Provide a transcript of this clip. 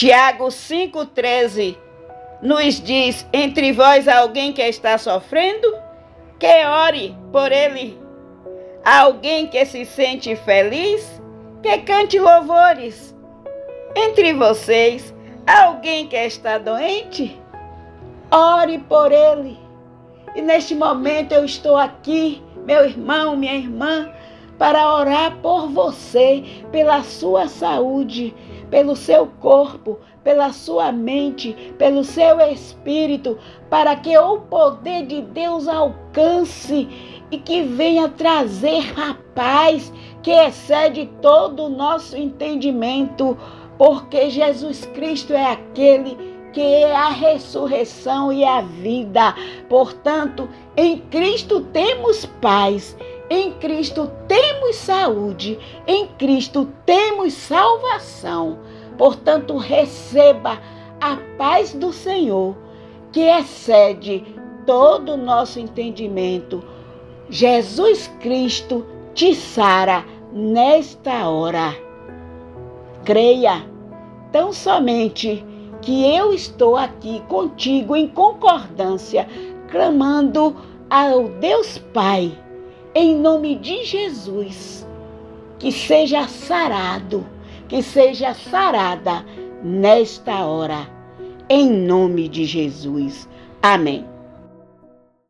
Tiago 5,13 nos diz: Entre vós alguém que está sofrendo, que ore por ele. Alguém que se sente feliz, que cante louvores. Entre vocês, alguém que está doente, ore por ele. E neste momento eu estou aqui, meu irmão, minha irmã, para orar por você, pela sua saúde, pelo seu corpo, pela sua mente, pelo seu espírito, para que o poder de Deus alcance e que venha trazer a paz que excede todo o nosso entendimento, porque Jesus Cristo é aquele que é a ressurreição e a vida. Portanto, em Cristo temos paz em Cristo temos saúde, em Cristo temos salvação. Portanto, receba a paz do Senhor, que excede todo o nosso entendimento. Jesus Cristo te sara nesta hora. Creia, tão somente que eu estou aqui contigo em concordância, clamando ao Deus Pai em nome de Jesus, que seja sarado, que seja sarada nesta hora, em nome de Jesus. Amém.